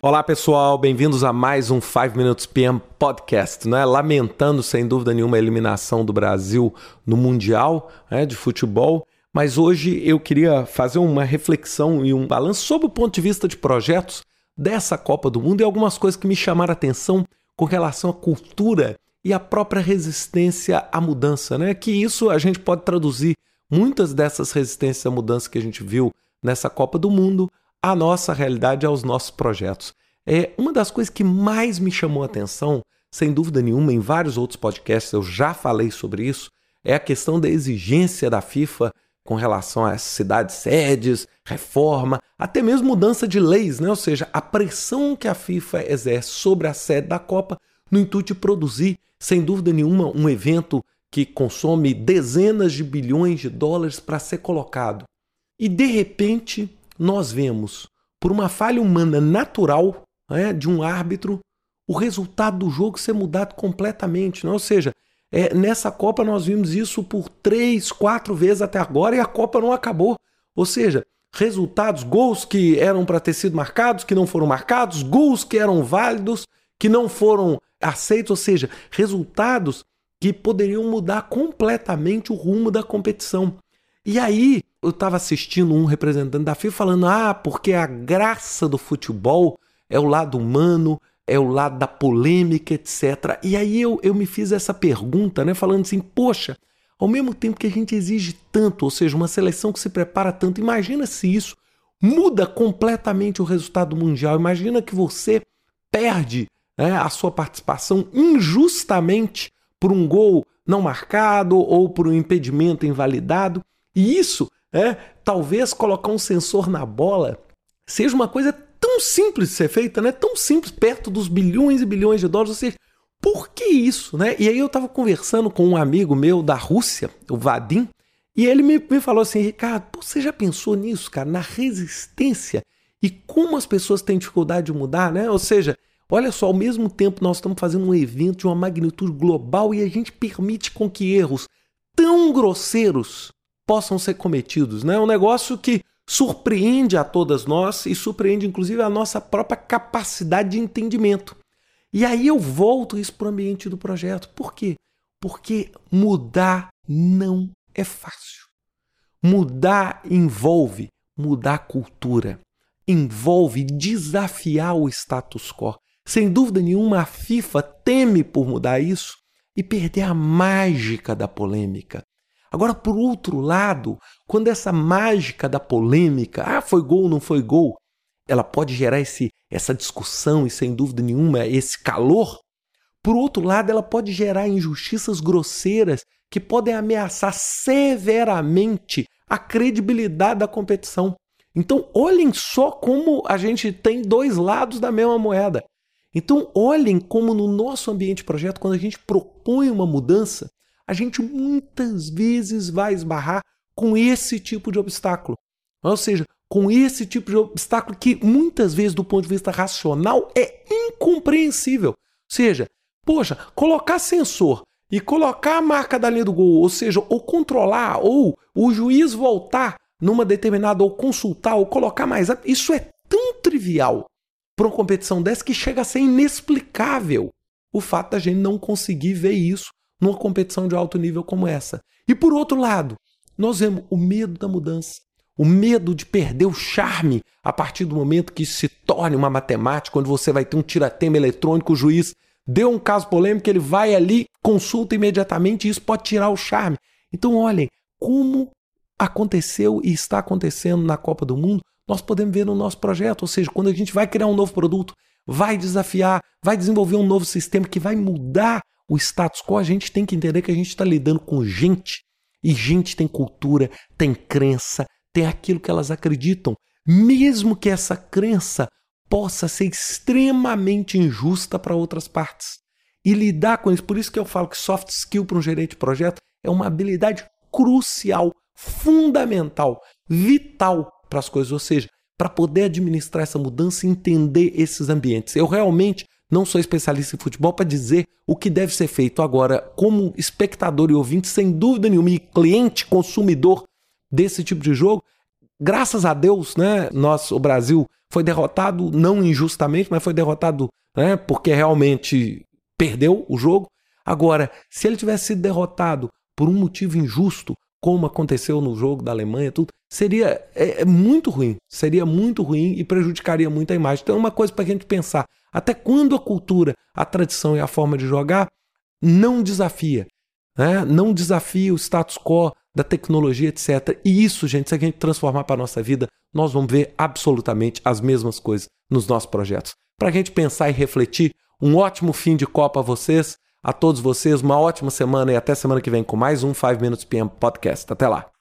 Olá pessoal, bem-vindos a mais um 5 Minutes PM Podcast, né? Lamentando sem dúvida nenhuma a eliminação do Brasil no Mundial né, de Futebol, mas hoje eu queria fazer uma reflexão e um balanço sobre o ponto de vista de projetos dessa Copa do Mundo e algumas coisas que me chamaram a atenção com relação à cultura e à própria resistência à mudança, né? Que isso a gente pode traduzir muitas dessas resistências à mudança que a gente viu nessa Copa do Mundo à nossa realidade, aos nossos projetos. É uma das coisas que mais me chamou a atenção, sem dúvida nenhuma, em vários outros podcasts eu já falei sobre isso, é a questão da exigência da FIFA com relação às cidades sedes, reforma, até mesmo mudança de leis, né? ou seja, a pressão que a FIFA exerce sobre a sede da Copa no intuito de produzir, sem dúvida nenhuma, um evento que consome dezenas de bilhões de dólares para ser colocado. E de repente, nós vemos, por uma falha humana natural né, de um árbitro, o resultado do jogo ser mudado completamente. Né? Ou seja, é, nessa Copa nós vimos isso por três, quatro vezes até agora e a Copa não acabou. Ou seja, resultados, gols que eram para ter sido marcados, que não foram marcados, gols que eram válidos, que não foram aceitos, ou seja, resultados que poderiam mudar completamente o rumo da competição. E aí eu estava assistindo um representante da FIFA falando: ah, porque a graça do futebol é o lado humano, é o lado da polêmica, etc. E aí eu, eu me fiz essa pergunta, né, falando assim: poxa, ao mesmo tempo que a gente exige tanto, ou seja, uma seleção que se prepara tanto, imagina se isso muda completamente o resultado mundial. Imagina que você perde né, a sua participação injustamente por um gol não marcado ou por um impedimento invalidado. E isso é, talvez colocar um sensor na bola seja uma coisa tão simples de ser feita, né? Tão simples, perto dos bilhões e bilhões de dólares. Ou seja, por que isso, né? E aí eu estava conversando com um amigo meu da Rússia, o Vadim, e ele me, me falou assim, Ricardo, você já pensou nisso, cara? Na resistência e como as pessoas têm dificuldade de mudar, né? Ou seja, olha só, ao mesmo tempo nós estamos fazendo um evento de uma magnitude global e a gente permite com que erros tão grosseiros possam ser cometidos. Né? É um negócio que surpreende a todas nós e surpreende inclusive a nossa própria capacidade de entendimento. E aí eu volto isso para o ambiente do projeto. Por quê? Porque mudar não é fácil. Mudar envolve mudar cultura, envolve desafiar o status quo. Sem dúvida nenhuma, a FIFA teme por mudar isso e perder a mágica da polêmica, Agora, por outro lado, quando essa mágica da polêmica, ah, foi gol, não foi gol, ela pode gerar esse, essa discussão e, sem dúvida nenhuma, esse calor. Por outro lado, ela pode gerar injustiças grosseiras que podem ameaçar severamente a credibilidade da competição. Então, olhem só como a gente tem dois lados da mesma moeda. Então, olhem como no nosso ambiente projeto, quando a gente propõe uma mudança, a gente muitas vezes vai esbarrar com esse tipo de obstáculo. Ou seja, com esse tipo de obstáculo que muitas vezes, do ponto de vista racional, é incompreensível. Ou seja, poxa, colocar sensor e colocar a marca da linha do gol, ou seja, ou controlar, ou o juiz voltar numa determinada, ou consultar, ou colocar mais. Isso é tão trivial para uma competição dessa que chega a ser inexplicável o fato da gente não conseguir ver isso numa competição de alto nível como essa. E por outro lado, nós vemos o medo da mudança, o medo de perder o charme a partir do momento que isso se torne uma matemática, quando você vai ter um tiratema eletrônico, o juiz deu um caso polêmico, ele vai ali, consulta imediatamente e isso pode tirar o charme. Então, olhem, como aconteceu e está acontecendo na Copa do Mundo, nós podemos ver no nosso projeto, ou seja, quando a gente vai criar um novo produto, vai desafiar, vai desenvolver um novo sistema que vai mudar o status quo, a gente tem que entender que a gente está lidando com gente. E gente tem cultura, tem crença, tem aquilo que elas acreditam. Mesmo que essa crença possa ser extremamente injusta para outras partes. E lidar com isso, por isso que eu falo que soft skill para um gerente de projeto é uma habilidade crucial, fundamental, vital para as coisas. Ou seja, para poder administrar essa mudança e entender esses ambientes. Eu realmente não sou especialista em futebol para dizer o que deve ser feito. Agora, como espectador e ouvinte, sem dúvida nenhuma, e cliente, consumidor desse tipo de jogo, graças a Deus, né, nós, o Brasil foi derrotado não injustamente, mas foi derrotado né, porque realmente perdeu o jogo. Agora, se ele tivesse sido derrotado por um motivo injusto, como aconteceu no jogo da Alemanha, tudo, seria é, é muito ruim. Seria muito ruim e prejudicaria muito a imagem. Então é uma coisa para a gente pensar. Até quando a cultura, a tradição e a forma de jogar não desafia, né? não desafia o status quo da tecnologia, etc. E isso, gente, se a gente transformar para a nossa vida, nós vamos ver absolutamente as mesmas coisas nos nossos projetos. Para a gente pensar e refletir, um ótimo fim de Copa a vocês, a todos vocês, uma ótima semana e até semana que vem com mais um 5 Minutes PM Podcast. Até lá!